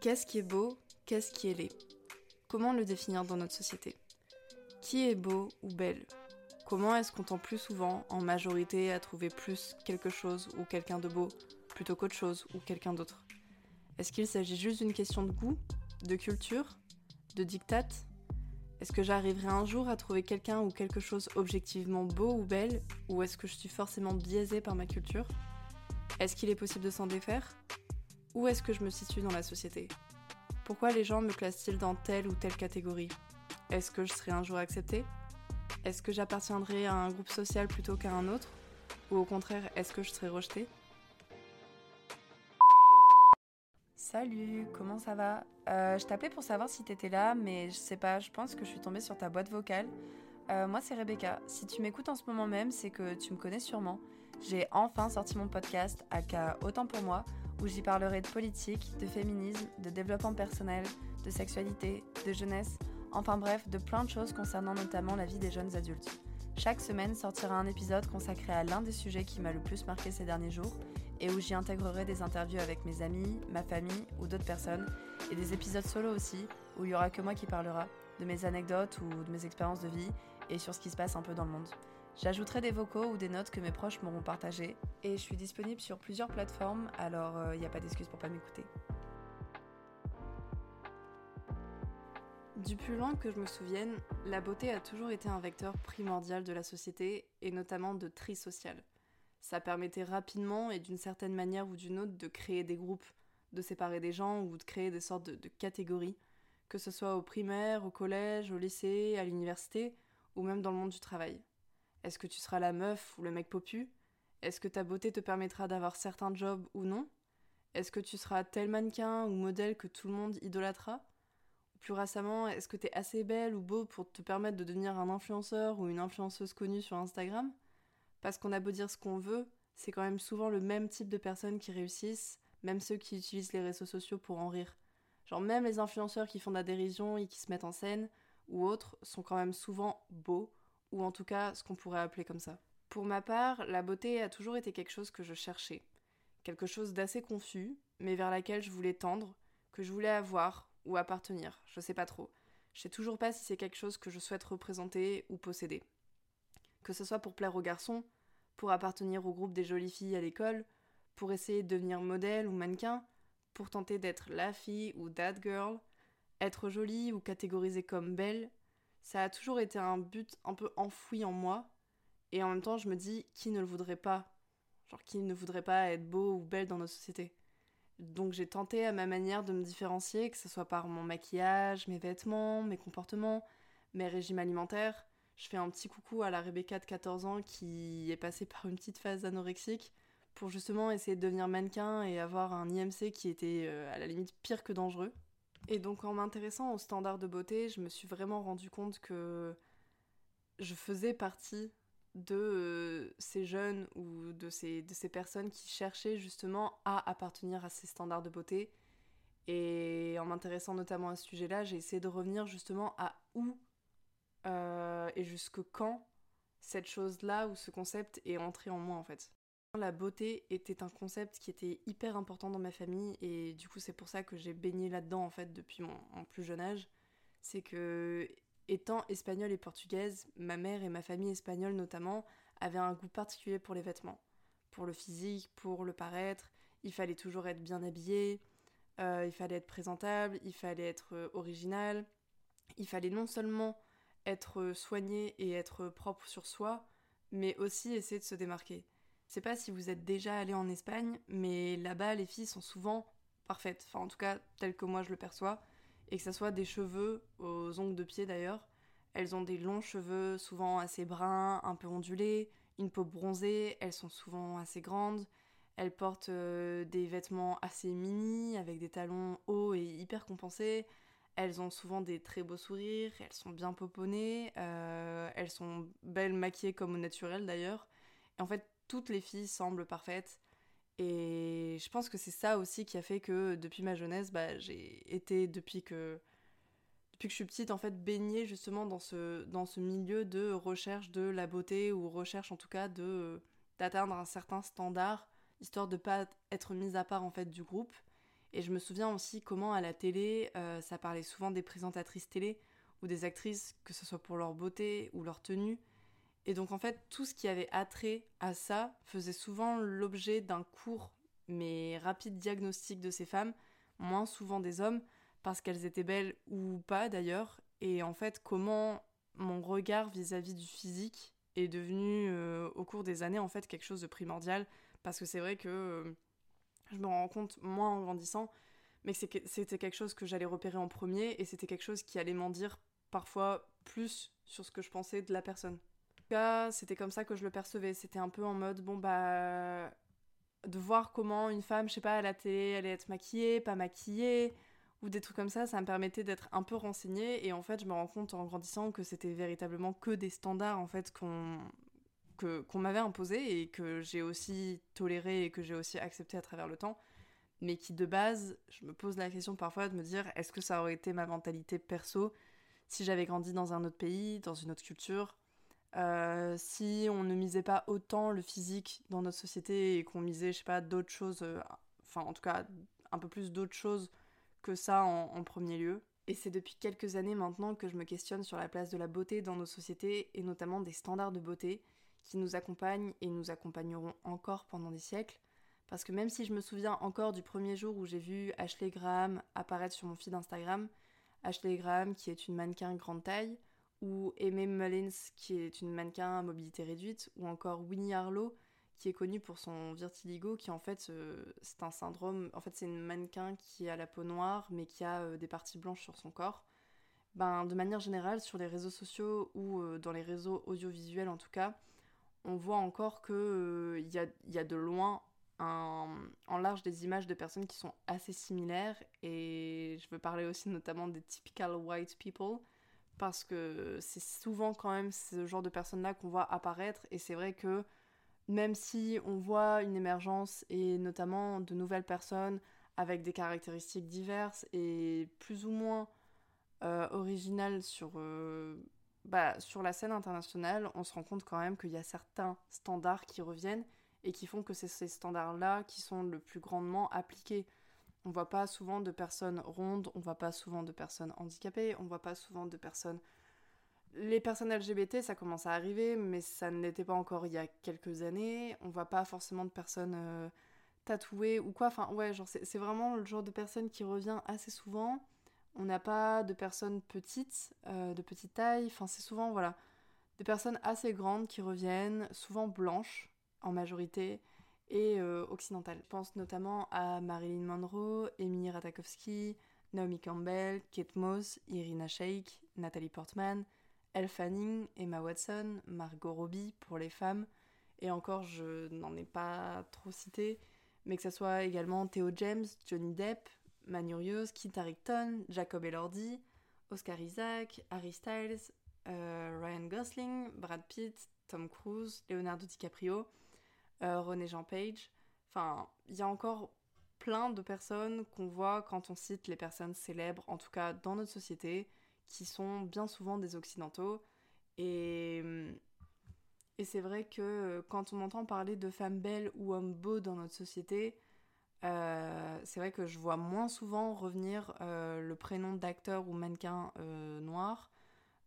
Qu'est-ce qui est beau Qu'est-ce qui est laid? Comment le définir dans notre société? Qui est beau ou belle? Comment est-ce qu'on tend plus souvent, en majorité, à trouver plus quelque chose ou quelqu'un de beau plutôt qu'autre chose ou quelqu'un d'autre? Est-ce qu'il s'agit juste d'une question de goût, de culture, de dictat Est-ce que j'arriverai un jour à trouver quelqu'un ou quelque chose objectivement beau ou belle? Ou est-ce que je suis forcément biaisée par ma culture? Est-ce qu'il est possible de s'en défaire? Où est-ce que je me situe dans la société? Pourquoi les gens me classent-ils dans telle ou telle catégorie? Est-ce que je serai un jour acceptée? Est-ce que j'appartiendrai à un groupe social plutôt qu'à un autre? Ou au contraire, est-ce que je serai rejetée? Salut, comment ça va? Euh, Je t'appelais pour savoir si t'étais là, mais je sais pas, je pense que je suis tombée sur ta boîte vocale. Euh, moi, c'est Rebecca. Si tu m'écoutes en ce moment même, c'est que tu me connais sûrement. J'ai enfin sorti mon podcast, aka Autant pour moi, où j'y parlerai de politique, de féminisme, de développement personnel, de sexualité, de jeunesse, enfin bref, de plein de choses concernant notamment la vie des jeunes adultes. Chaque semaine sortira un épisode consacré à l'un des sujets qui m'a le plus marqué ces derniers jours et où j'y intégrerai des interviews avec mes amis, ma famille ou d'autres personnes et des épisodes solo aussi où il y aura que moi qui parlera de mes anecdotes ou de mes expériences de vie et sur ce qui se passe un peu dans le monde. J'ajouterai des vocaux ou des notes que mes proches m'auront partagées et je suis disponible sur plusieurs plateformes, alors il euh, n'y a pas d'excuse pour pas m'écouter. Du plus loin que je me souvienne, la beauté a toujours été un vecteur primordial de la société et notamment de tri social. Ça permettait rapidement et d'une certaine manière ou d'une autre de créer des groupes, de séparer des gens ou de créer des sortes de, de catégories, que ce soit au primaire, au collège, au lycée, à l'université ou même dans le monde du travail. Est-ce que tu seras la meuf ou le mec popu? Est-ce que ta beauté te permettra d'avoir certains jobs ou non? Est-ce que tu seras tel mannequin ou modèle que tout le monde idolâtra? Plus récemment, est-ce que t'es assez belle ou beau pour te permettre de devenir un influenceur ou une influenceuse connue sur Instagram? Parce qu'on a beau dire ce qu'on veut, c'est quand même souvent le même type de personnes qui réussissent, même ceux qui utilisent les réseaux sociaux pour en rire. Genre même les influenceurs qui font de la dérision et qui se mettent en scène, ou autres, sont quand même souvent beaux, ou en tout cas ce qu'on pourrait appeler comme ça. Pour ma part, la beauté a toujours été quelque chose que je cherchais, quelque chose d'assez confus, mais vers laquelle je voulais tendre, que je voulais avoir ou appartenir, je sais pas trop. Je sais toujours pas si c'est quelque chose que je souhaite représenter ou posséder. Que ce soit pour plaire aux garçons, pour appartenir au groupe des jolies filles à l'école, pour essayer de devenir modèle ou mannequin, pour tenter d'être la fille ou that girl, être jolie ou catégorisée comme belle, ça a toujours été un but un peu enfoui en moi. Et en même temps, je me dis, qui ne le voudrait pas? Genre, qui ne voudrait pas être beau ou belle dans nos sociétés Donc j'ai tenté à ma manière de me différencier, que ce soit par mon maquillage, mes vêtements, mes comportements, mes régimes alimentaires. Je fais un petit coucou à la Rebecca de 14 ans qui est passée par une petite phase anorexique pour justement essayer de devenir mannequin et avoir un IMC qui était euh, à la limite pire que dangereux. Et donc en m'intéressant aux standards de beauté, je me suis vraiment rendu compte que je faisais partie de euh, ces jeunes ou de ces, de ces personnes qui cherchaient justement à appartenir à ces standards de beauté. Et en m'intéressant notamment à ce sujet-là, j'ai essayé de revenir justement à où euh, et jusque quand cette chose-là ou ce concept est entré en moi en fait. La beauté était un concept qui était hyper important dans ma famille et du coup c'est pour ça que j'ai baigné là-dedans en fait depuis mon, plus jeune âge. C'est que étant espagnole et portugaise, ma mère et ma famille espagnole notamment avaient un goût particulier pour les vêtements, pour le physique, pour le paraître. Il fallait toujours être bien habillé, euh, il fallait être présentable, il fallait être euh, original, il fallait non seulement être soigné et être propre sur soi, mais aussi essayer de se démarquer. Je sais pas si vous êtes déjà allé en Espagne, mais là-bas, les filles sont souvent parfaites. Enfin, en tout cas, tel que moi je le perçois. Et que ce soit des cheveux, aux ongles de pied d'ailleurs. Elles ont des longs cheveux, souvent assez bruns, un peu ondulés, une peau bronzée, elles sont souvent assez grandes. Elles portent euh, des vêtements assez mini, avec des talons hauts et hyper compensés. Elles ont souvent des très beaux sourires, elles sont bien poponnées, euh, elles sont belles maquillées comme au naturel d'ailleurs. Et en fait, toutes les filles semblent parfaites. Et je pense que c'est ça aussi qui a fait que depuis ma jeunesse, bah, j'ai été, depuis que, depuis que je suis petite, en fait, baignée justement dans ce, dans ce milieu de recherche de la beauté, ou recherche en tout cas de, d'atteindre un certain standard, histoire de pas être mise à part en fait du groupe. Et je me souviens aussi comment à la télé, euh, ça parlait souvent des présentatrices télé ou des actrices, que ce soit pour leur beauté ou leur tenue. Et donc en fait, tout ce qui avait attrait à ça faisait souvent l'objet d'un court mais rapide diagnostic de ces femmes, moins souvent des hommes, parce qu'elles étaient belles ou pas d'ailleurs. Et en fait, comment mon regard vis-à-vis du physique est devenu euh, au cours des années en fait quelque chose de primordial, parce que c'est vrai que euh, je me rends compte moins en grandissant, mais que c'était quelque chose que j'allais repérer en premier et c'était quelque chose qui allait m'en dire parfois plus sur ce que je pensais de la personne. Cas, c'était comme ça que je le percevais. C'était un peu en mode, bon bah, de voir comment une femme, je sais pas, à la télé, allait être maquillée, pas maquillée, ou des trucs comme ça, ça me permettait d'être un peu renseignée. Et en fait, je me rends compte en grandissant que c'était véritablement que des standards en fait qu'on qu'on m'avait imposé et que j'ai aussi toléré et que j'ai aussi accepté à travers le temps, mais qui de base, je me pose la question parfois de me dire est-ce que ça aurait été ma mentalité perso si j'avais grandi dans un autre pays, dans une autre culture, euh, si on ne misait pas autant le physique dans notre société et qu'on misait, je sais pas, d'autres choses, euh, enfin en tout cas un peu plus d'autres choses que ça en, en premier lieu. Et c'est depuis quelques années maintenant que je me questionne sur la place de la beauté dans nos sociétés et notamment des standards de beauté qui nous accompagnent et nous accompagneront encore pendant des siècles. Parce que même si je me souviens encore du premier jour où j'ai vu Ashley Graham apparaître sur mon feed Instagram, Ashley Graham, qui est une mannequin grande taille, ou Aimee Mullins, qui est une mannequin à mobilité réduite, ou encore Winnie Harlow, qui est connue pour son vertiligo, qui en fait, euh, c'est un syndrome. En fait, c'est une mannequin qui a la peau noire, mais qui a euh, des parties blanches sur son corps. Ben, de manière générale, sur les réseaux sociaux ou euh, dans les réseaux audiovisuels en tout cas, on voit encore qu'il a, y, a, de loin en large des images de personnes qui sont assez similaires et je veux parler aussi notamment des typical white people parce que c'est souvent quand même ce genre de personnes-là qu'on voit apparaître et c'est vrai que même si on voit une émergence et notamment de nouvelles personnes avec des caractéristiques diverses et plus ou moins euh, originales sur, euh, bah, sur la scène internationale, on se rend compte quand même qu'il y a certains standards qui reviennent et qui font que c'est ces standards-là qui sont le plus grandement appliqués. On voit pas souvent de personnes rondes, on voit pas souvent de personnes handicapées, on voit pas souvent de personnes. Les personnes LGBT, ça commence à arriver, mais ça ne l'était pas encore il y a quelques années. On voit pas forcément de personnes euh, tatouées ou quoi. Enfin, ouais, genre, c'est vraiment le genre de personne qui revient assez souvent. On n'a pas de personnes petites, euh, de petite taille. Enfin, c'est souvent, voilà, des personnes assez grandes qui reviennent, souvent blanches en majorité, et euh, occidentales. Je pense notamment à Marilyn Monroe, Amy Ratajkowski, Naomi Campbell, Kate Moss, Irina Shayk, Natalie Portman, Elle Fanning, Emma Watson, Margot Robbie pour les femmes, et encore je n'en ai pas trop cité, mais que ce soit également Theo James, Johnny Depp, Manurios, Kit Harington, Jacob Elordi, Oscar Isaac, Harry Styles, euh, Ryan Gosling, Brad Pitt, Tom Cruise, Leonardo DiCaprio, euh, René Jean Page. Enfin, il y a encore plein de personnes qu'on voit quand on cite les personnes célèbres, en tout cas dans notre société, qui sont bien souvent des occidentaux. Et, et c'est vrai que quand on entend parler de femmes belles ou hommes beaux dans notre société, euh, c'est vrai que je vois moins souvent revenir euh, le prénom d'acteur ou mannequin noir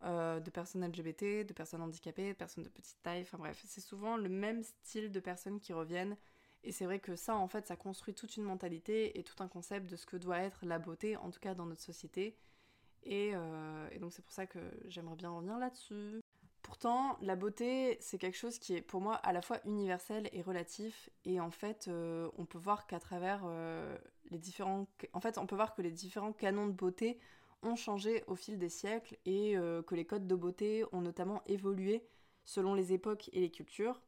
euh, de personnes LGBT, de personnes handicapées, de personnes de petite taille, enfin bref, c'est souvent le même style de personnes qui reviennent. Et c'est vrai que ça, en fait, ça construit toute une mentalité et tout un concept de ce que doit être la beauté, en tout cas dans notre société. Et, euh, donc c'est pour ça que j'aimerais bien revenir là-dessus. Pourtant, la beauté, c'est quelque chose qui est pour moi à la fois universel et relatif. Et en fait, euh, on peut voir qu'à travers les différents... En fait, on peut voir que les différents canons de beauté ont changé au fil des siècles et euh, que les codes de beauté ont notamment évolué selon les époques et les cultures,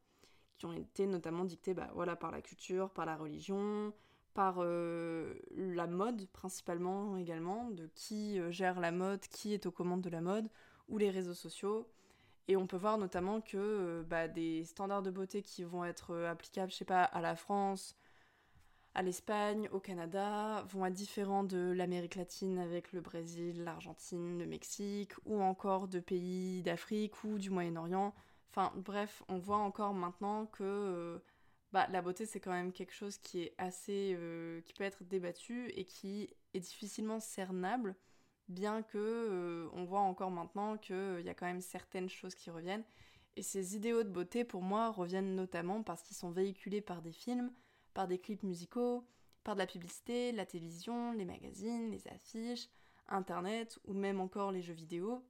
qui ont été notamment dictées bah, par la culture, par la religion, par euh, la mode principalement également, de qui euh, gère la mode, qui est aux commandes de la mode, ou les réseaux sociaux. Et on peut voir notamment que bah, des standards de beauté qui vont être applicables, je sais pas, à la France, à l'Espagne, au Canada, vont être différents de l'Amérique latine avec le Brésil, l'Argentine, le Mexique, ou encore de pays d'Afrique ou du Moyen-Orient. Enfin bref, on voit encore maintenant que bah, la beauté c'est quand même quelque chose qui est assez euh, qui peut être débattu et qui est difficilement cernable bien que euh, on voit encore maintenant qu'il y a quand même certaines choses qui reviennent et ces idéaux de beauté pour moi reviennent notamment parce qu'ils sont véhiculés par des films par des clips musicaux par de la publicité la télévision les magazines les affiches internet ou même encore les jeux vidéo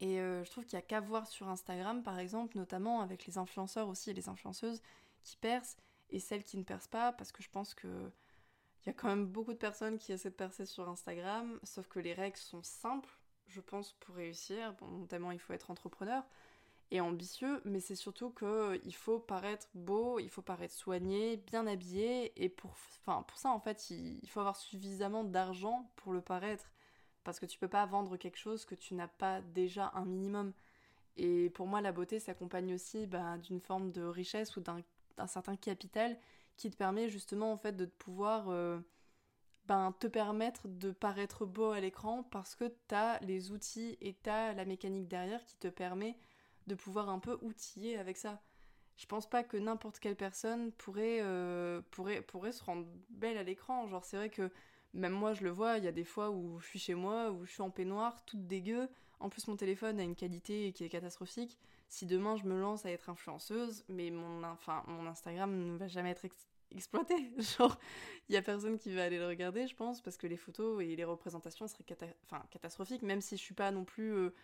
et euh, je trouve qu'il y a qu'à voir sur Instagram par exemple notamment avec les influenceurs aussi et les influenceuses qui percent et celles qui ne percent pas, parce que je pense que il y a quand même beaucoup de personnes qui essaient de percer sur Instagram, sauf que les règles sont simples, je pense, pour réussir. Bon, notamment, il faut être entrepreneur et ambitieux, mais c'est surtout qu'il faut paraître beau, il faut paraître soigné, bien habillé, et pour, enfin, pour ça, en fait, il, faut avoir suffisamment d'argent pour le paraître, parce que tu peux pas vendre quelque chose que tu n'as pas déjà un minimum. Et pour moi, la beauté s'accompagne aussi bah, d'une forme de richesse ou d'un un certain capital qui te permet justement en fait de pouvoir euh, ben, te permettre de paraître beau à l'écran parce que tu as les outils et tu la mécanique derrière qui te permet de pouvoir un peu outiller avec ça. Je pense pas que n'importe quelle personne pourrait, euh, pourrait, pourrait se rendre belle à l'écran. Genre, c'est vrai que même moi, je le vois, il y a des fois où je suis chez moi, où je suis en peignoir, toute dégueu. En plus, mon téléphone a une qualité qui est catastrophique si demain je me lance à être influenceuse, mais mon, enfin, mon Instagram ne va jamais être exploité. Genre, il y a personne qui va aller le regarder, je pense, parce que les photos et les représentations seraient catastrophiques, même si je suis pas non plus. Euh,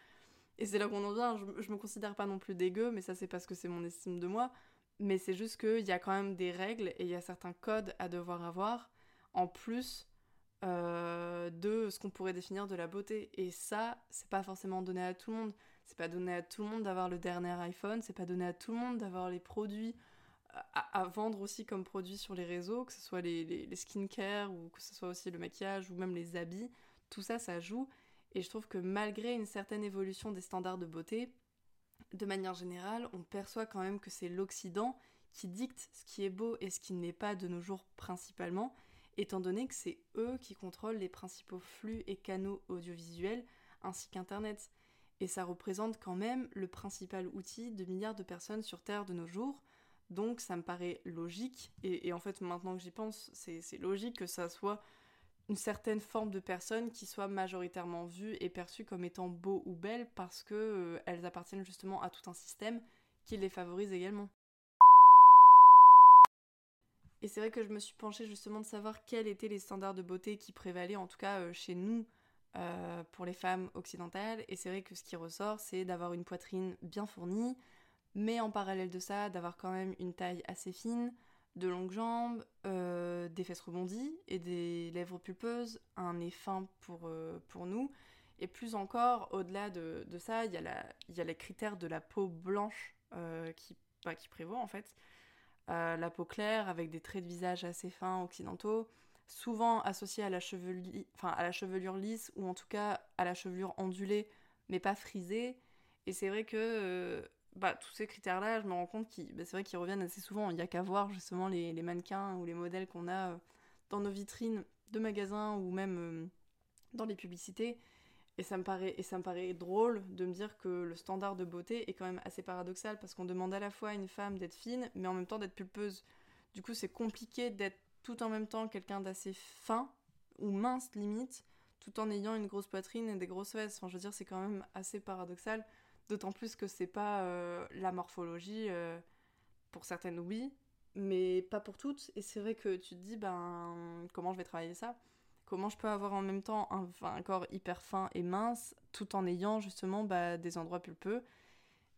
et c'est là qu'on en vient, je, me considère pas non plus dégueu, mais ça c'est parce que c'est mon estime de moi. Mais c'est juste qu'il y a quand même des règles et il y a certains codes à devoir avoir, en plus euh, de ce qu'on pourrait définir de la beauté. Et ça, c'est pas forcément donné à tout le monde. C'est pas donné à tout le monde d'avoir le dernier iPhone, c'est pas donné à tout le monde d'avoir les produits à, vendre aussi comme produits sur les réseaux, que ce soit les, les, skincare ou que ce soit aussi le maquillage ou même les habits. Tout ça, ça joue. Et je trouve que malgré une certaine évolution des standards de beauté, de manière générale, on perçoit quand même que c'est l'Occident qui dicte ce qui est beau et ce qui n'est pas de nos jours principalement, étant donné que c'est eux qui contrôlent les principaux flux et canaux audiovisuels ainsi qu'Internet et ça représente quand même le principal outil de milliards de personnes sur Terre de nos jours. Donc ça me paraît logique, et, en fait maintenant que j'y pense, c'est logique que ça soit une certaine forme de personnes qui soient majoritairement vues et perçues comme étant beaux ou belles parce qu'elles euh, appartiennent justement à tout un système qui les favorise également. Et c'est vrai que je me suis penchée justement de savoir quels étaient les standards de beauté qui prévalaient, en tout cas euh, chez nous, euh, pour les femmes occidentales. Et c'est vrai que ce qui ressort, c'est d'avoir une poitrine bien fournie, mais en parallèle de ça, d'avoir quand même une taille assez fine, de longues jambes, euh, des fesses rebondies et des lèvres pulpeuses, un nez fin pour, euh, nous. Et plus encore, au-delà de, ça, il y, a les critères de la peau blanche qui, bah, qui prévaut en fait. la peau claire avec des traits de visage assez fins occidentaux, souvent associé à la, à la chevelure lisse ou en tout cas à la chevelure ondulée mais pas frisée. Et c'est vrai que euh, bah, tous ces critères-là, je me rends compte qu'ils bah, c'est vrai qu'ils reviennent assez souvent. Il n'y a qu'à voir justement les, les, mannequins ou les modèles qu'on a euh, dans nos vitrines de magasins ou même euh, dans les publicités. Et ça, me paraît, et ça me paraît drôle de me dire que le standard de beauté est quand même assez paradoxal parce qu'on demande à la fois à une femme d'être fine mais en même temps d'être pulpeuse. Du coup, c'est compliqué d'être tout en même temps quelqu'un d'assez fin ou mince limite, tout en ayant une grosse poitrine et des grosses fesses. Enfin, je veux dire, c'est quand même assez paradoxal, d'autant plus que c'est pas euh, la morphologie. Euh, pour certaines, oui, mais pas pour toutes. Et c'est vrai que tu te dis, ben, comment je vais travailler ça? Comment je peux avoir en même temps un, corps hyper fin et mince, tout en ayant justement bah, des endroits pulpeux?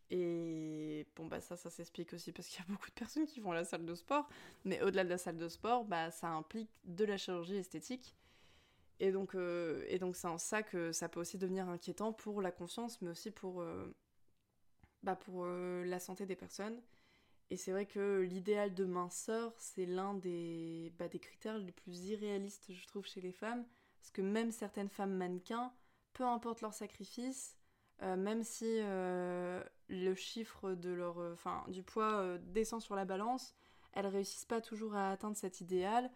Et bon, bah ça, ça s'explique aussi parce qu'il y a beaucoup de personnes qui vont à la salle de sport. Mais au-delà de la salle de sport, bah ça implique de la chirurgie esthétique. Et donc, euh, c'est en ça que ça peut aussi devenir inquiétant pour la conscience, mais aussi pour, bah pour euh, la santé des personnes. Et c'est vrai que l'idéal de minceur, c'est l'un des, bah, des critères les plus irréalistes, je trouve, chez les femmes. Parce que même certaines femmes mannequins, peu importe leur sacrifice, même si le chiffre de leur, euh, du poids euh, descend sur la balance, elles réussissent pas toujours à atteindre cet idéal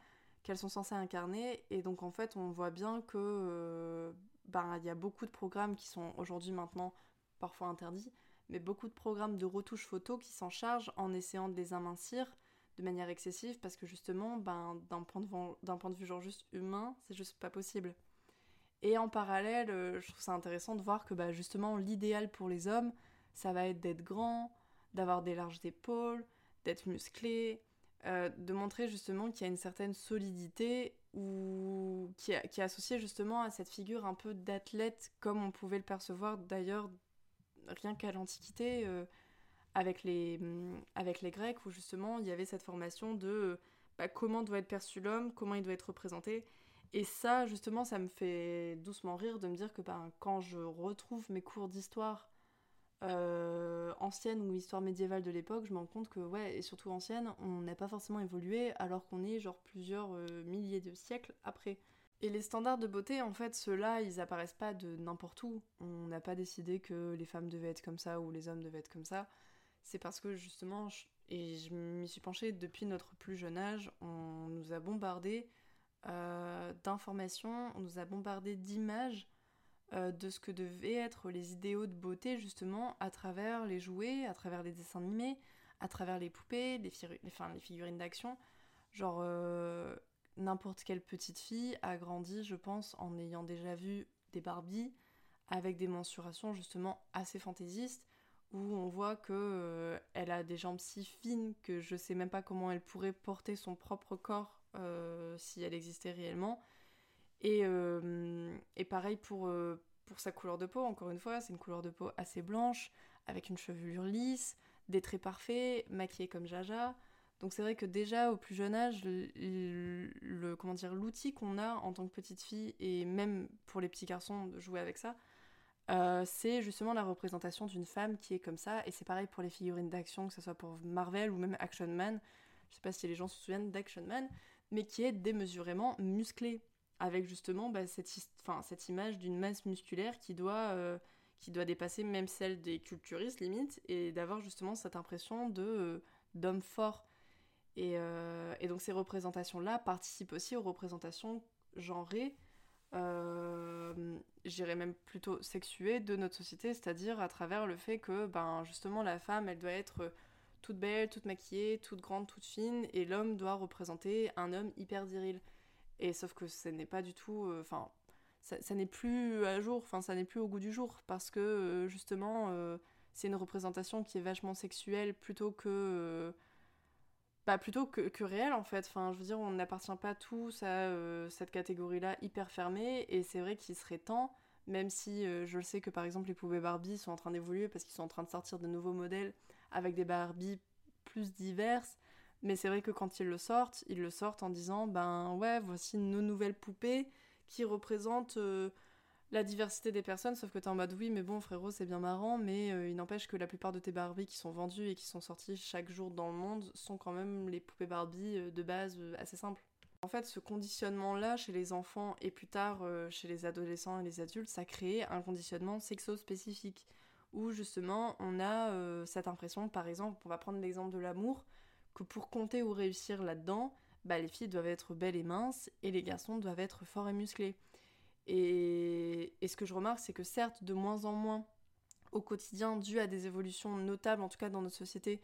qu'elles sont censées incarner. Et donc en fait, on voit bien que euh, ben, il y a beaucoup de programmes qui sont aujourd'hui maintenant parfois interdits, mais beaucoup de programmes de retouche photo qui s'en chargent en essayant de les amincir de manière excessive parce que justement, ben, d'un point, point de vue genre juste humain, c'est juste pas possible. Et en parallèle, euh, je trouve ça intéressant de voir que bah, justement l'idéal pour les hommes, ça va être d'être grand, d'avoir des larges épaules, d'être musclé, euh, de montrer justement qu'il y a une certaine solidité ou qui est associée justement à cette figure un peu d'athlète comme on pouvait le percevoir d'ailleurs rien qu'à l'Antiquité. Euh, avec les, mm, avec les Grecs où justement il y avait cette formation de bah, comment doit être perçu l'homme, comment il doit être représenté. Et ça, justement, ça me fait doucement rire de me dire que ben, quand je retrouve mes cours d'histoire euh, ancienne ou histoire médiévale de l'époque, je me rends compte que, ouais, et surtout ancienne, on n'a pas forcément évolué alors qu'on est genre plusieurs euh, milliers de siècles après. Et les standards de beauté, en fait, ceux-là, ils apparaissent pas de n'importe où. On n'a pas décidé que les femmes devaient être comme ça ou les hommes devaient être comme ça c'est parce que justement, et je m'y suis penchée depuis notre plus jeune âge, on nous a bombardé euh, d'informations, on nous a bombardé d'images euh, de ce que devaient être les idéaux de beauté justement à travers les jouets, à travers les dessins animés, à travers les poupées, les, les figurines d'action. Genre, euh, n'importe quelle petite fille a grandi, je pense, en ayant déjà vu des Barbies avec des mensurations justement assez fantaisistes où on voit que euh, elle a des jambes si fines que je sais même pas comment elle pourrait porter son propre corps euh, si elle existait réellement. Et, euh, pareil pour, pour sa couleur de peau, encore une fois, c'est une couleur de peau assez blanche, avec une chevelure lisse, des traits parfaits, maquillée comme Jaja. Donc c'est vrai que déjà au plus jeune âge, le comment dire l'outil qu'on a en tant que petite fille et même pour les petits garçons de jouer avec ça, euh, c'est justement la représentation d'une femme qui est comme ça, et c'est pareil pour les figurines d'action, que ce soit pour Marvel ou même Action Man. Je sais pas si les gens se souviennent d'Action Man, mais qui est démesurément musclée, avec justement bah, cette, cette, image d'une masse musculaire qui doit, euh, qui doit dépasser même celle des culturistes limite, et d'avoir justement cette impression de euh, d'homme fort. Et, et donc ces représentations-là participent aussi aux représentations genrées euh, j'irais même plutôt sexuée de notre société, c'est-à-dire à travers le fait que ben justement la femme elle doit être toute belle, toute maquillée, toute grande, toute fine, et l'homme doit représenter un homme hyper viril. Et sauf que ce n'est pas du tout, euh, enfin ça, n'est plus à jour, enfin ça n'est plus au goût du jour parce que euh, justement c'est une représentation qui est vachement sexuelle plutôt que bah, plutôt que, réel en fait. Enfin, je veux dire, on n'appartient pas tous à euh, cette catégorie-là hyper fermée, et c'est vrai qu'il serait temps, même si euh, je le sais que par exemple les poupées Barbie sont en train d'évoluer parce qu'ils sont en train de sortir de nouveaux modèles avec des Barbie plus diverses, mais c'est vrai que quand ils le sortent, ils le sortent en disant ben ouais, voici nos nouvelles poupées qui représentent euh, la diversité des personnes, sauf que t'es en mode oui, mais bon, frérot, c'est bien marrant, mais euh, il n'empêche que la plupart de tes Barbie qui sont vendues et qui sont sorties chaque jour dans le monde sont quand même les poupées Barbie euh, de base euh, assez simples. En fait, ce conditionnement-là chez les enfants et plus tard chez les adolescents et les adultes, ça crée un conditionnement sexo-spécifique où justement on a cette impression, par exemple, on va prendre l'exemple de l'amour, que pour compter ou réussir là-dedans, bah, les filles doivent être belles et minces et les garçons doivent être forts et musclés. Et, ce que je remarque, c'est que certes, de moins en moins au quotidien, dû à des évolutions notables, en tout cas dans notre société,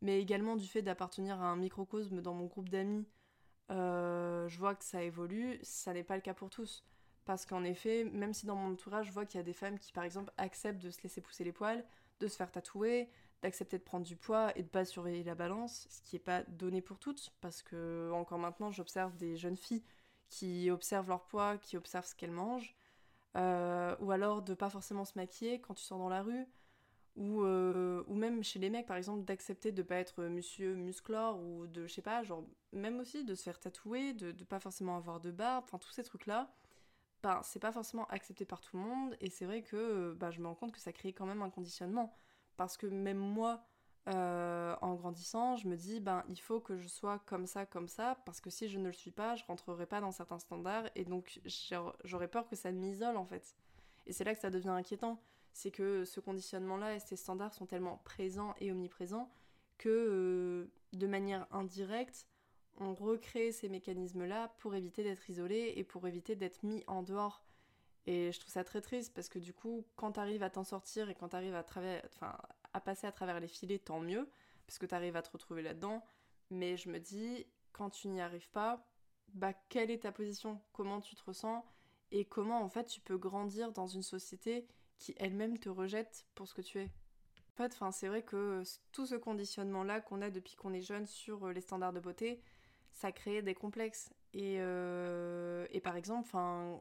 mais également du fait d'appartenir à un microcosme dans mon groupe d'amis, euh, je vois que ça évolue, ça n'est pas le cas pour tous. Parce qu'en effet, même si dans mon entourage, je vois qu'il y a des femmes qui, par exemple, acceptent de se laisser pousser les poils, de se faire tatouer, d'accepter de prendre du poids et de pas surveiller la balance, ce qui n'est pas donné pour toutes, parce que encore maintenant, j'observe des jeunes filles qui observent leur poids, qui observent ce qu'elles mangent, euh, ou alors de pas forcément se maquiller quand tu sors dans la rue, ou, euh, ou même chez les mecs par exemple d'accepter de pas être monsieur musclore ou de je sais pas genre même aussi de se faire tatouer, de, de pas forcément avoir de barbe, enfin tous ces trucs là, ben c'est pas forcément accepté par tout le monde et c'est vrai que ben, je me rends compte que ça crée quand même un conditionnement parce que même moi euh, en grandissant, je me dis, ben, il faut que je sois comme ça, comme ça, parce que si je ne le suis pas, je rentrerai pas dans certains standards, et donc j'aurais peur que ça m'isole, en fait. Et c'est là que ça devient inquiétant, c'est que ce conditionnement-là et ces standards sont tellement présents et omniprésents que, euh, de manière indirecte, on recrée ces mécanismes-là pour éviter d'être isolé et pour éviter d'être mis en dehors. Et je trouve ça très triste parce que du coup, quand tu arrives à t'en sortir et quand tu arrives à, enfin, à passer à travers les filets, tant mieux, parce que tu arrives à te retrouver là-dedans. Mais je me dis, quand tu n'y arrives pas, bah quelle est ta position? Comment tu te ressens? Et comment en fait tu peux grandir dans une société qui elle-même te rejette pour ce que tu es? En fait, c'est vrai que tout ce conditionnement-là qu'on a depuis qu'on est jeune sur euh, les standards de beauté, ça crée des complexes. Et, euh, et par exemple,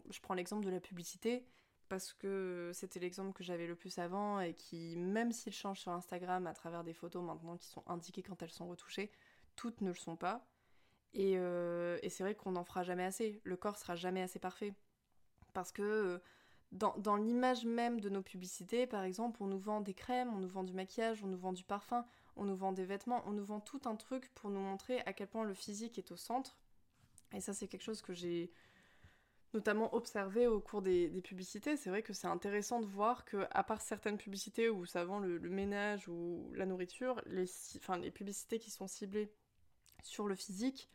je prends l'exemple de la publicité parce que c'était l'exemple que j'avais le plus avant et qui, même s'il change sur Instagram à travers des photos maintenant qui sont indiquées quand elles sont retouchées, toutes ne le sont pas. Et, euh, c'est vrai qu'on n'en fera jamais assez. Le corps sera jamais assez parfait. Parce que euh, dans l'image même de nos publicités, par exemple, on nous vend des crèmes, on nous vend du maquillage, on nous vend du parfum, on nous vend des vêtements, on nous vend tout un truc pour nous montrer à quel point le physique est au centre. Et ça, c'est quelque chose que j'ai notamment observé au cours des, publicités, c'est vrai que c'est intéressant de voir que, à part certaines publicités où ça vend le, ménage ou la nourriture, les, publicités qui sont ciblées sur le physique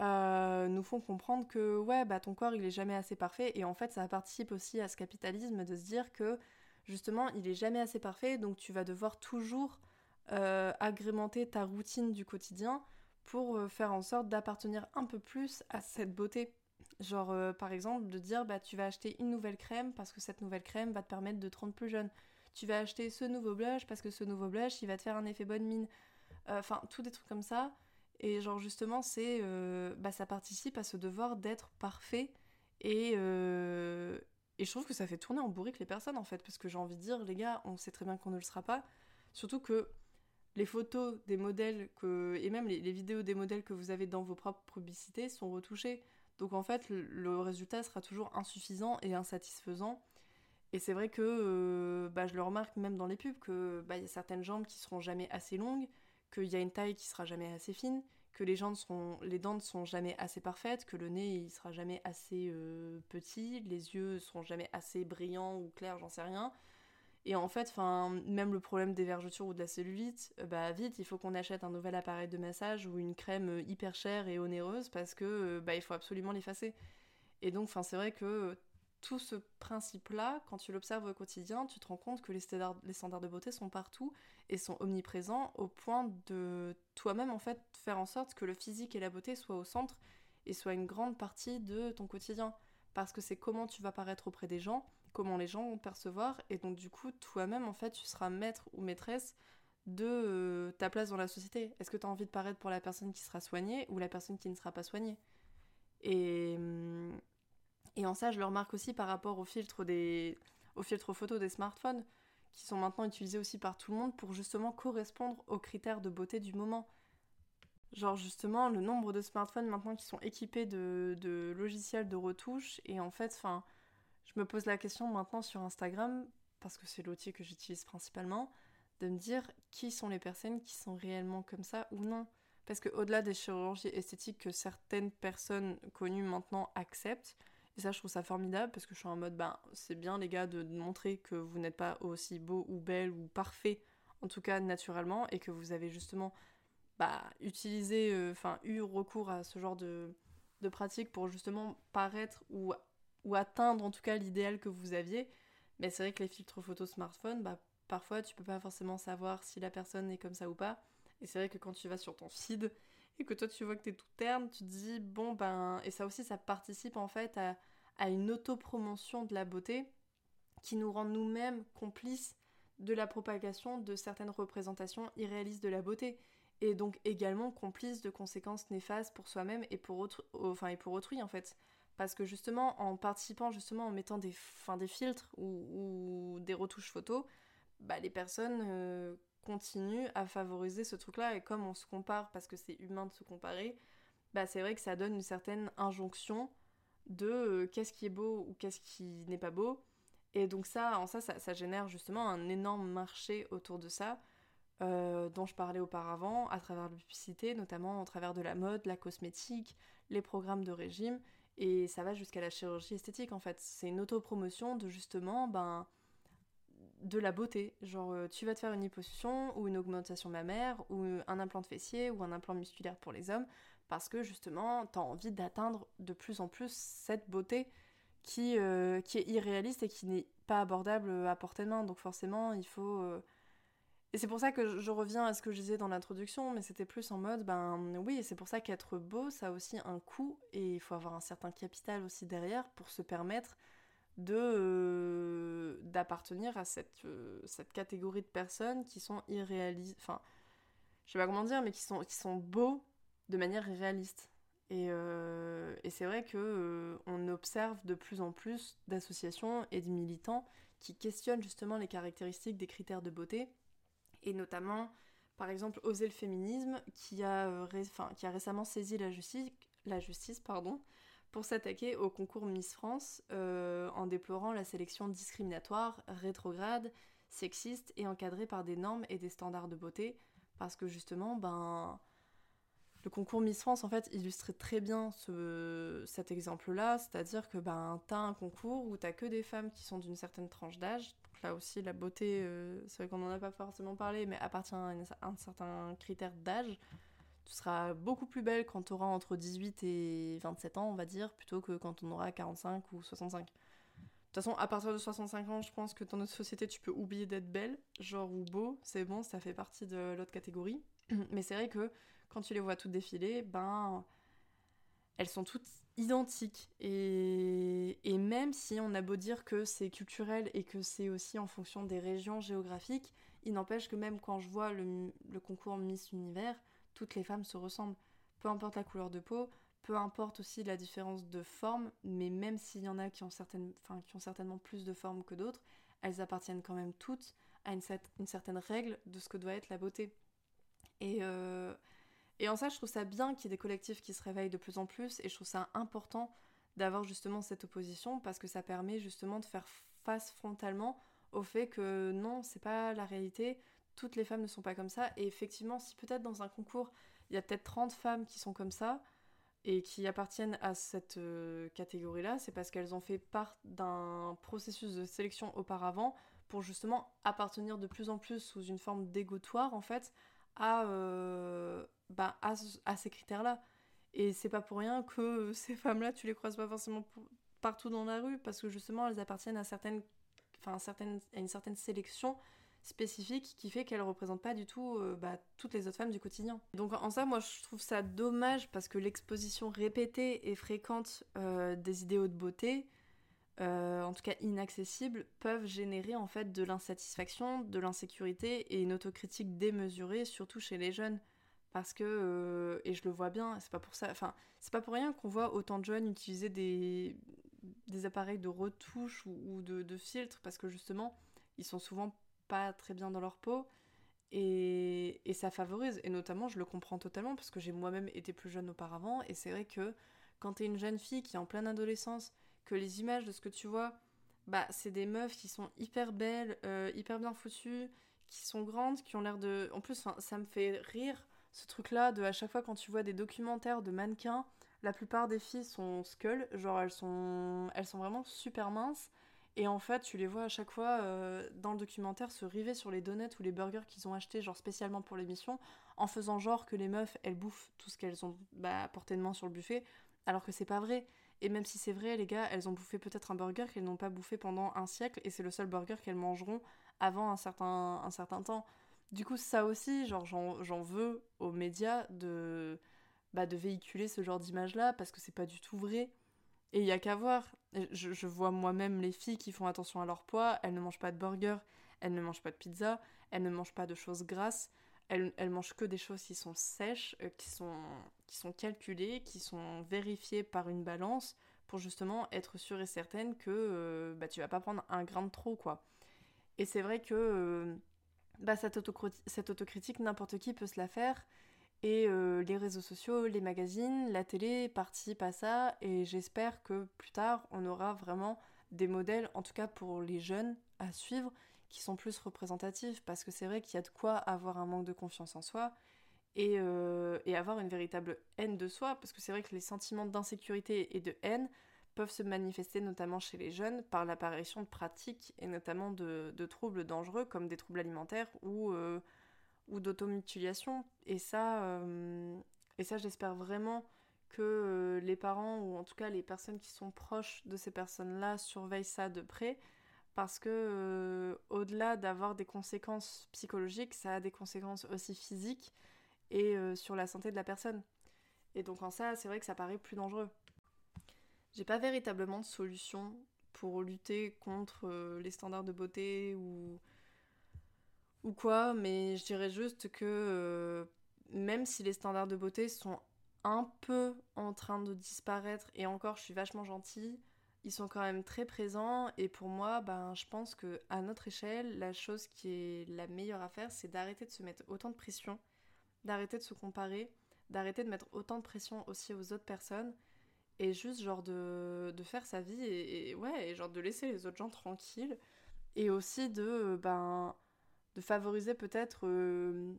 euh, nous font comprendre que ouais, bah, ton corps il est jamais assez parfait. Et en fait ça participe aussi à ce capitalisme de se dire que justement il est jamais assez parfait. Donc tu vas devoir toujours euh, agrémenter ta routine du quotidien pour euh, faire en sorte d'appartenir un peu plus à cette beauté Genre, euh, par exemple, de dire, bah, tu vas acheter une nouvelle crème parce que cette nouvelle crème va te permettre de te rendre plus jeune. Tu vas acheter ce nouveau blush parce que ce nouveau blush, il va te faire un effet bonne mine. Euh, enfin, tout des trucs comme ça. Et genre, justement, c'est... Euh, bah, ça participe à ce devoir d'être parfait. Et, et je trouve que ça fait tourner en bourrique les personnes, en fait. Parce que j'ai envie de dire, les gars, on sait très bien qu'on ne le sera pas. Surtout que les photos des modèles que, et même les, les vidéos des modèles que vous avez dans vos propres publicités sont retouchées. Donc en fait, le, résultat sera toujours insuffisant et insatisfaisant. Et c'est vrai que euh, bah, je le remarque même dans les pubs que bah, y a certaines jambes qui seront jamais assez longues, qu'il y a une taille qui sera jamais assez fine, que les, seront, dents ne sont jamais assez parfaites, que le nez il sera jamais assez euh, petit, les yeux seront jamais assez brillants ou clairs, j'en sais rien. Et en fait, même le problème des vergetures ou de la cellulite, euh, bah vite, il faut qu'on achète un nouvel appareil de massage ou une crème euh, hyper chère et onéreuse parce que euh, bah, il faut absolument l'effacer. Et donc, c'est vrai que tout ce principe-là, quand tu l'observes au quotidien, tu te rends compte que les standards, les standards de beauté sont partout et sont omniprésents au point de toi-même en fait faire en sorte que le physique et la beauté soient au centre et soient une grande partie de ton quotidien. Parce que c'est comment tu vas paraître auprès des gens, comment les gens vont percevoir, et donc du coup, toi-même, en fait, tu seras maître ou maîtresse de euh, ta place dans la société. Est-ce que tu as envie de paraître pour la personne qui sera soignée ou la personne qui ne sera pas soignée? Et, hum, et en ça, je le remarque aussi par rapport aux filtres, des, aux filtres photos des smartphones, qui sont maintenant utilisés aussi par tout le monde pour justement correspondre aux critères de beauté du moment. Genre justement, le nombre de smartphones maintenant qui sont équipés de, de logiciels de retouche, et en fait, enfin je me pose la question maintenant sur Instagram, parce que c'est l'outil que j'utilise principalement, de me dire qui sont les personnes qui sont réellement comme ça ou non. Parce qu'au-delà des chirurgies esthétiques que certaines personnes connues maintenant acceptent, et ça je trouve ça formidable parce que je suis en mode, ben c'est bien les gars de montrer que vous n'êtes pas aussi beau ou belle ou parfait, en tout cas naturellement, et que vous avez justement bah, utilisé, euh, enfin eu recours à ce genre de, de pratique pour justement paraître ou ou atteindre en tout cas l'idéal que vous aviez. Mais c'est vrai que les filtres photos smartphone, bah, parfois tu peux pas forcément savoir si la personne est comme ça ou pas. Et c'est vrai que quand tu vas sur ton feed et que toi tu vois que t'es tout terne, tu te dis bon ben. Et ça aussi, ça participe en fait à, une autopromotion de la beauté qui nous rend nous-mêmes complices de la propagation de certaines représentations irréalistes de la beauté et donc également complices de conséquences néfastes pour soi-même et pour autrui en fait parce que justement en participant justement en mettant des, des filtres ou, des retouches photos, bah, les personnes euh, continuent à favoriser ce truc-là et comme on se compare parce que c'est humain de se comparer, bah, c'est vrai que ça donne une certaine injonction de euh, qu'est-ce qui est beau ou qu'est-ce qui n'est pas beau. Et donc ça, en ça, ça, génère justement un énorme marché autour de ça, euh, dont je parlais auparavant, à travers la publicité, notamment au travers de la mode, la cosmétique, les programmes de régime. Et ça va jusqu'à la chirurgie esthétique en fait. C'est une autopromotion de justement ben, de la beauté. Genre euh, tu vas te faire une liposuction ou une augmentation mammaire ou un implant de fessier ou un implant musculaire pour les hommes parce que justement tu as envie d'atteindre de plus en plus cette beauté qui, euh, est irréaliste et qui n'est pas abordable à portée de main. Donc forcément il faut... Euh, et c'est pour ça que je reviens à ce que je disais dans l'introduction, mais c'était plus en mode, ben oui, c'est pour ça qu'être beau, ça a aussi un coût, et il faut avoir un certain capital aussi derrière pour se permettre euh, d'appartenir à cette, euh, cette catégorie de personnes qui sont irréalistes, enfin, je sais pas comment dire, mais qui sont, qui sont beaux de manière réaliste. Et, euh, et c'est vrai que on observe de plus en plus d'associations et de militants qui questionnent justement les caractéristiques des critères de beauté et notamment par exemple Oser le féminisme qui a, euh, récemment saisi la justice, pour s'attaquer au concours Miss France euh, en déplorant la sélection discriminatoire, rétrograde, sexiste et encadrée par des normes et des standards de beauté. Parce que justement ben le concours Miss France en fait illustrait très bien ce, cet exemple là c'est à dire que ben t'as un concours où t'as que des femmes qui sont d'une certaine tranche d'âge là aussi, la beauté, euh, c'est vrai qu'on n'en a pas forcément parlé, mais appartient à, un certain critère d'âge. Tu seras beaucoup plus belle quand tu auras entre 18 et 27 ans, on va dire, plutôt que quand on aura 45 ou 65. De toute façon, à partir de 65 ans, je pense que dans notre société, tu peux oublier d'être belle, genre ou beau, c'est bon, ça fait partie de l'autre catégorie. Mais c'est vrai que quand tu les vois toutes défiler, ben, elles sont toutes identiques. Et, et même si on a beau dire que c'est culturel et que c'est aussi en fonction des régions géographiques, il n'empêche que même quand je vois le, concours Miss Univers, toutes les femmes se ressemblent. Peu importe la couleur de peau, peu importe aussi la différence de forme, mais même s'il y en a qui ont, certainement plus de formes que d'autres, elles appartiennent quand même toutes à une, une, certaine règle de ce que doit être la beauté. Et, euh, et en ça, je trouve ça bien qu'il y ait des collectifs qui se réveillent de plus en plus, et je trouve ça important d'avoir justement cette opposition, parce que ça permet justement de faire face frontalement au fait que non, c'est pas la réalité, toutes les femmes ne sont pas comme ça, et effectivement, si peut-être dans un concours, il y a peut-être 30 femmes qui sont comme ça, et qui appartiennent à cette euh, catégorie-là, c'est parce qu'elles ont fait part d'un processus de sélection auparavant pour justement appartenir de plus en plus sous une forme d'égotoire en fait à, euh, bah, à, ces critères-là. Et c'est pas pour rien que ces femmes-là, tu les croises pas forcément partout dans la rue, parce que justement, elles appartiennent à, certaines, enfin, à une certaine sélection spécifique qui fait qu'elles représentent pas du tout euh, bah, toutes les autres femmes du quotidien. Donc en ça, moi, je trouve ça dommage parce que l'exposition répétée et fréquente euh, des idéaux de beauté, euh, en tout cas inaccessibles, peuvent générer en fait de l'insatisfaction, de l'insécurité et une autocritique démesurée, surtout chez les jeunes parce que euh, et je le vois bien c'est pas pour ça enfin c'est pas pour rien qu'on voit autant de jeunes utiliser des, des appareils de retouche ou, de, de filtres parce que justement ils sont souvent pas très bien dans leur peau et, et ça favorise et notamment je le comprends totalement parce que j'ai moi-même été plus jeune auparavant et c'est vrai que quand t'es une jeune fille qui est en pleine adolescence que les images de ce que tu vois bah c'est des meufs qui sont hyper belles euh, hyper bien foutues qui sont grandes qui ont l'air de en plus ça me fait rire ce truc-là de à chaque fois quand tu vois des documentaires de mannequins, la plupart des filles sont skull, genre elles sont, elles sont vraiment super minces. Et en fait, tu les vois à chaque fois euh, dans le documentaire se river sur les donuts ou les burgers qu'ils ont achetés, genre spécialement pour l'émission, en faisant genre que les meufs, elles bouffent tout ce qu'elles ont bah, porté de main sur le buffet, alors que c'est pas vrai. Et même si c'est vrai, les gars, elles ont bouffé peut-être un burger qu'elles n'ont pas bouffé pendant un siècle, et c'est le seul burger qu'elles mangeront avant un certain, un certain temps. Du coup, ça aussi, genre, j'en veux aux médias de, bah, de véhiculer ce genre d'image-là parce que c'est pas du tout vrai. Et il y a qu'à voir. Je, vois moi-même les filles qui font attention à leur poids. Elles ne mangent pas de burger, elles ne mangent pas de pizza, elles ne mangent pas de choses grasses. Elles, elles mangent que des choses qui sont sèches, euh, qui, sont, qui sont calculées, qui sont vérifiées par une balance pour justement être sûre et certaine que euh, bah, tu vas pas prendre un grain de trop, quoi. Et c'est vrai que. Euh, bah, cette, autocritique, n'importe qui peut se la faire. Et euh, les réseaux sociaux, les magazines, la télé participent à ça. Et j'espère que plus tard, on aura vraiment des modèles, en tout cas pour les jeunes, à suivre, qui sont plus représentatifs. Parce que c'est vrai qu'il y a de quoi avoir un manque de confiance en soi et, euh, et avoir une véritable haine de soi. Parce que c'est vrai que les sentiments d'insécurité et de haine peuvent se manifester notamment chez les jeunes par l'apparition de pratiques et notamment de, troubles dangereux comme des troubles alimentaires ou, euh, ou d'automutilation. Et ça, euh, ça j'espère vraiment que euh, les parents ou en tout cas les personnes qui sont proches de ces personnes-là surveillent ça de près parce que au-delà d'avoir des conséquences psychologiques, ça a des conséquences aussi physiques et sur la santé de la personne. Et donc en ça, c'est vrai que ça paraît plus dangereux. J'ai pas véritablement de solution pour lutter contre euh, les standards de beauté ou ou quoi, mais je dirais juste que même si les standards de beauté sont un peu en train de disparaître et encore je suis vachement gentille, ils sont quand même très présents et pour moi, ben, je pense que à notre échelle, la chose qui est la meilleure à faire, c'est d'arrêter de se mettre autant de pression, d'arrêter de se comparer, d'arrêter de mettre autant de pression aussi aux autres personnes et juste genre de, de faire sa vie et, ouais, et genre de laisser les autres gens tranquilles et aussi de ben de favoriser peut-être euh,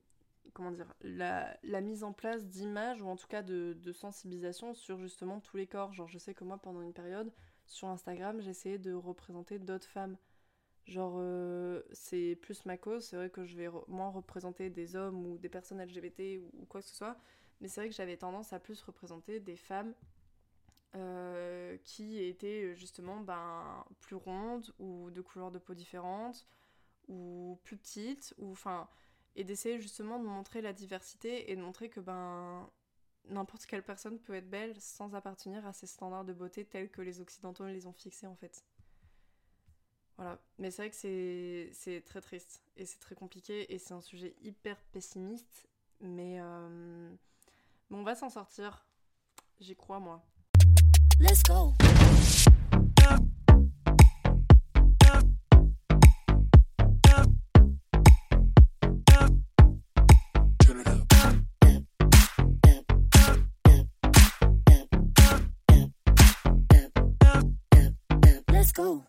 comment dire la, la, mise en place d'images ou en tout cas de, de sensibilisation sur justement tous les corps. Genre je sais que moi pendant une période sur Instagram, j'essayais de représenter d'autres femmes. Genre, euh, c'est plus ma cause, c'est vrai que je vais moins représenter des hommes ou des personnes LGBT ou, quoi que ce soit, mais c'est vrai que j'avais tendance à plus représenter des femmes euh, qui étaient justement ben, plus rondes ou de couleurs de peau différentes ou plus petites, ou enfin, et d'essayer justement de montrer la diversité et de montrer que ben n'importe quelle personne peut être belle sans appartenir à ces standards de beauté tels que les Occidentaux les ont fixés en fait. Voilà, mais c'est vrai que c'est très triste et c'est très compliqué et c'est un sujet hyper pessimiste, mais, euh, mais on va s'en sortir. J'y crois moi. Let's go. Let's go.